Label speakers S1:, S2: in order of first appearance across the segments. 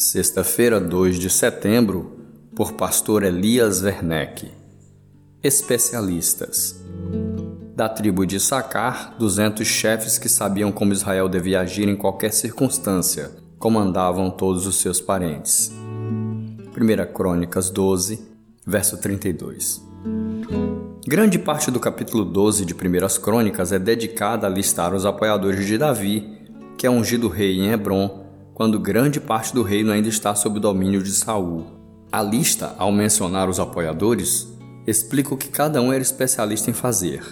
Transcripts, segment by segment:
S1: Sexta-feira, 2 de setembro, por pastor Elias Werneck. Especialistas. Da tribo de Sacar, 200 chefes que sabiam como Israel devia agir em qualquer circunstância, comandavam todos os seus parentes. 1 Crônicas 12, verso 32. Grande parte do capítulo 12 de 1 Crônicas é dedicada a listar os apoiadores de Davi, que é ungido rei em Hebron quando grande parte do reino ainda está sob o domínio de Saul. A lista, ao mencionar os apoiadores, explica o que cada um era especialista em fazer.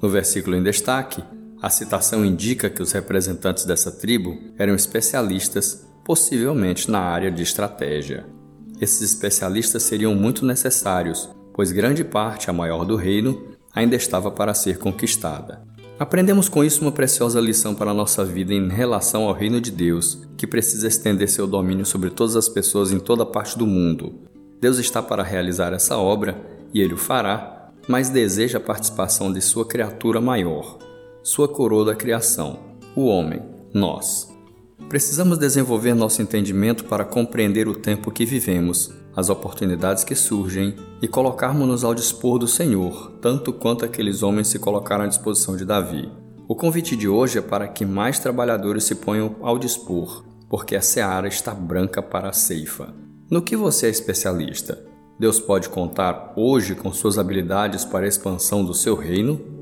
S1: No versículo em destaque, a citação indica que os representantes dessa tribo eram especialistas, possivelmente na área de estratégia. Esses especialistas seriam muito necessários, pois grande parte, a maior do reino, ainda estava para ser conquistada. Aprendemos com isso uma preciosa lição para a nossa vida em relação ao reino de Deus, que precisa estender seu domínio sobre todas as pessoas em toda parte do mundo. Deus está para realizar essa obra e ele o fará, mas deseja a participação de sua criatura maior, sua coroa da criação, o homem, nós. Precisamos desenvolver nosso entendimento para compreender o tempo que vivemos, as oportunidades que surgem e colocarmos-nos ao dispor do Senhor, tanto quanto aqueles homens se colocaram à disposição de Davi. O convite de hoje é para que mais trabalhadores se ponham ao dispor, porque a seara está branca para a ceifa. No que você é especialista? Deus pode contar hoje com suas habilidades para a expansão do seu reino?